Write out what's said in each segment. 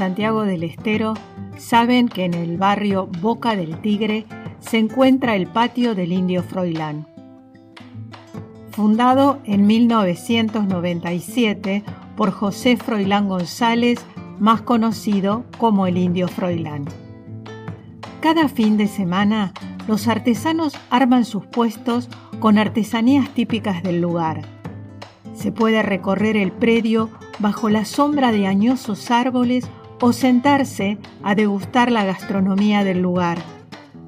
Santiago del Estero saben que en el barrio Boca del Tigre se encuentra el patio del Indio Froilán. Fundado en 1997 por José Froilán González, más conocido como el Indio Froilán. Cada fin de semana, los artesanos arman sus puestos con artesanías típicas del lugar. Se puede recorrer el predio bajo la sombra de añosos árboles o sentarse a degustar la gastronomía del lugar,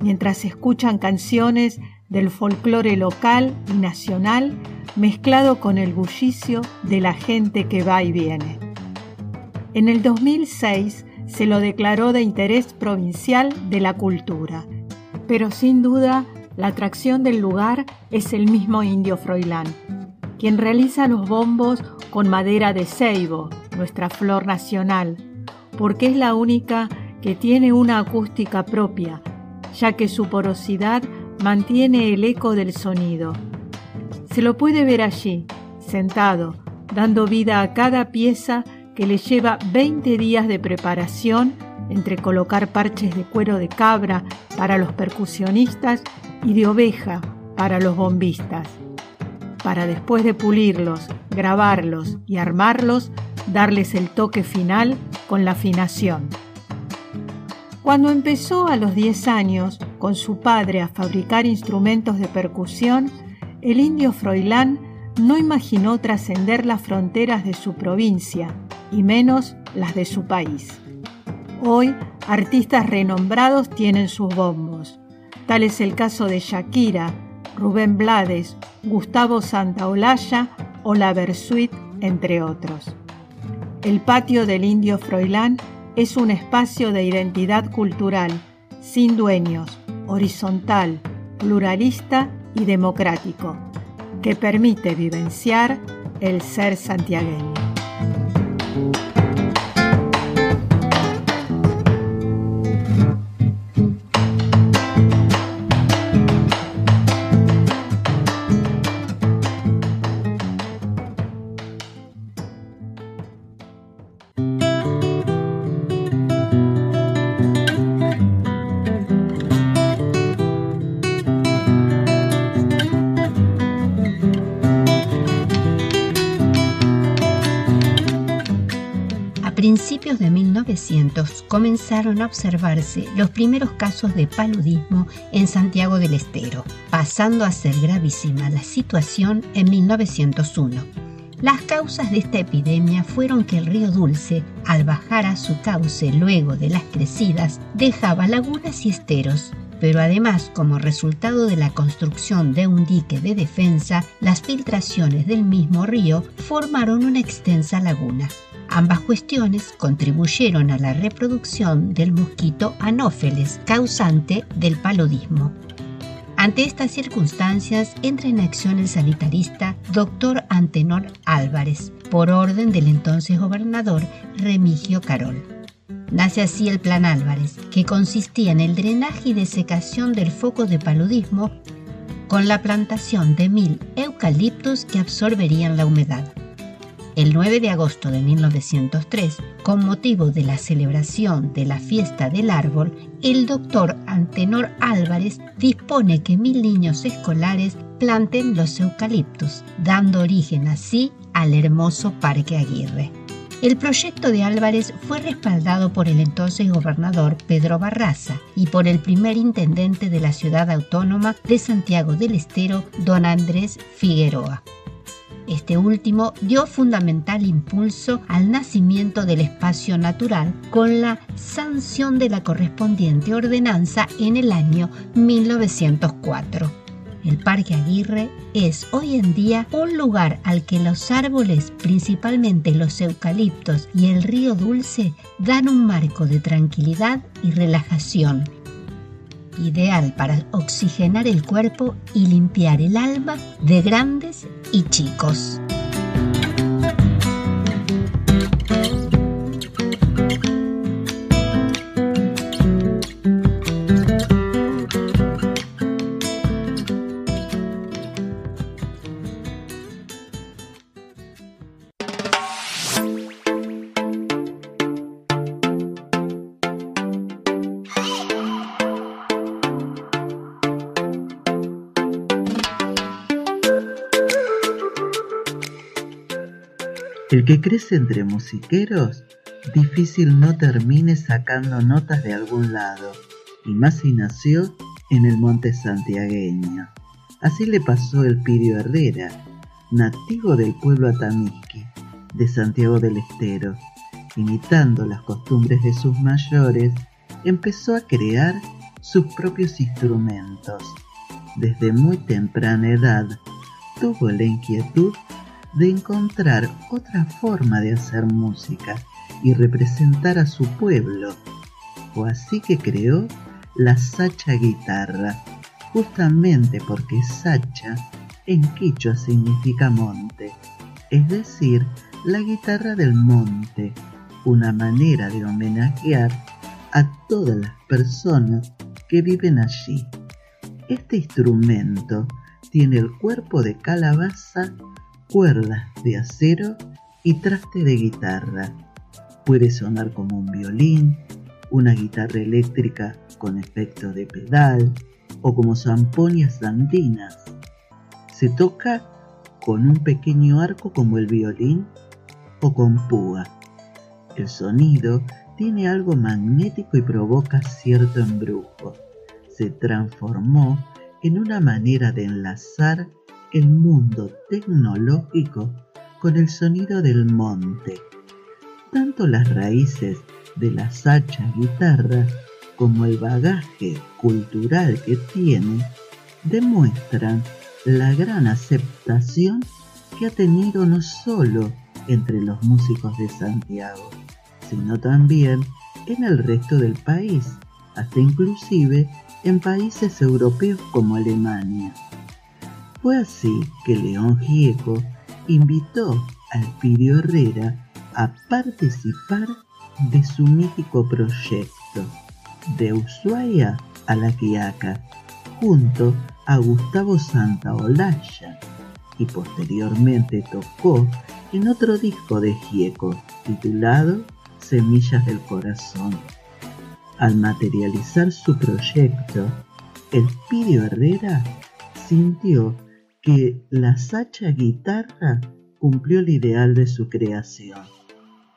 mientras escuchan canciones del folclore local y nacional mezclado con el bullicio de la gente que va y viene. En el 2006 se lo declaró de interés provincial de la cultura, pero sin duda la atracción del lugar es el mismo indio Froilán, quien realiza los bombos con madera de ceibo, nuestra flor nacional, porque es la única que tiene una acústica propia, ya que su porosidad mantiene el eco del sonido. Se lo puede ver allí, sentado, dando vida a cada pieza que le lleva 20 días de preparación entre colocar parches de cuero de cabra para los percusionistas y de oveja para los bombistas, para después de pulirlos, grabarlos y armarlos, darles el toque final con la afinación. Cuando empezó a los 10 años con su padre a fabricar instrumentos de percusión, el indio Froilán no imaginó trascender las fronteras de su provincia y menos las de su país. Hoy, artistas renombrados tienen sus bombos. Tal es el caso de Shakira, Rubén Blades, Gustavo Santaolalla o La Versuit, entre otros. El patio del Indio Froilán es un espacio de identidad cultural, sin dueños, horizontal, pluralista y democrático, que permite vivenciar el ser santiagueño. Principios de 1900 comenzaron a observarse los primeros casos de paludismo en Santiago del Estero, pasando a ser gravísima la situación en 1901. Las causas de esta epidemia fueron que el río Dulce, al bajar a su cauce luego de las crecidas, dejaba lagunas y esteros, pero además como resultado de la construcción de un dique de defensa, las filtraciones del mismo río formaron una extensa laguna. Ambas cuestiones contribuyeron a la reproducción del mosquito anófeles, causante del paludismo. Ante estas circunstancias entra en acción el sanitarista Dr. Antenor Álvarez, por orden del entonces gobernador Remigio Carol. Nace así el Plan Álvarez, que consistía en el drenaje y desecación del foco de paludismo con la plantación de mil eucaliptos que absorberían la humedad. El 9 de agosto de 1903, con motivo de la celebración de la fiesta del árbol, el doctor Antenor Álvarez dispone que mil niños escolares planten los eucaliptos, dando origen así al hermoso Parque Aguirre. El proyecto de Álvarez fue respaldado por el entonces gobernador Pedro Barraza y por el primer intendente de la ciudad autónoma de Santiago del Estero, don Andrés Figueroa. Este último dio fundamental impulso al nacimiento del espacio natural con la sanción de la correspondiente ordenanza en el año 1904. El Parque Aguirre es hoy en día un lugar al que los árboles, principalmente los eucaliptos y el río Dulce, dan un marco de tranquilidad y relajación ideal para oxigenar el cuerpo y limpiar el alma de grandes y chicos. El que crece entre musiqueros, difícil no termine sacando notas de algún lado, y más si nació en el monte santiagueño. Así le pasó el Pirio Herrera, nativo del pueblo Atamisqui, de Santiago del Estero. Imitando las costumbres de sus mayores, empezó a crear sus propios instrumentos. Desde muy temprana edad tuvo la inquietud de encontrar otra forma de hacer música y representar a su pueblo. Fue así que creó la sacha guitarra, justamente porque sacha en quichua significa monte, es decir, la guitarra del monte, una manera de homenajear a todas las personas que viven allí. Este instrumento tiene el cuerpo de calabaza, cuerdas de acero y traste de guitarra. Puede sonar como un violín, una guitarra eléctrica con efecto de pedal o como zamponias andinas. Se toca con un pequeño arco como el violín o con púa. El sonido tiene algo magnético y provoca cierto embrujo. Se transformó en una manera de enlazar el mundo tecnológico con el sonido del monte. Tanto las raíces de la sacha guitarra como el bagaje cultural que tiene demuestran la gran aceptación que ha tenido no solo entre los músicos de Santiago, sino también en el resto del país, hasta inclusive en países europeos como Alemania. Fue así que León Gieco invitó al Pirio Herrera a participar de su mítico proyecto, de Ushuaia a La Quiaca, junto a Gustavo Santaolalla, y posteriormente tocó en otro disco de Gieco titulado Semillas del Corazón. Al materializar su proyecto, el Pidio Herrera sintió que la sacha guitarra cumplió el ideal de su creación,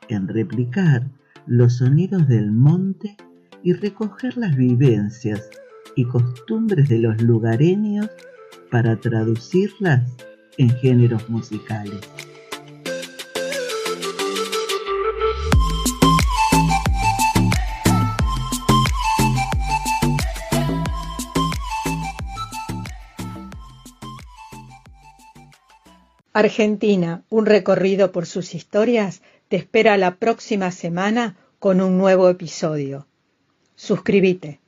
en replicar los sonidos del monte y recoger las vivencias y costumbres de los lugareños para traducirlas en géneros musicales. Argentina, un recorrido por sus historias, te espera la próxima semana con un nuevo episodio. Suscríbete.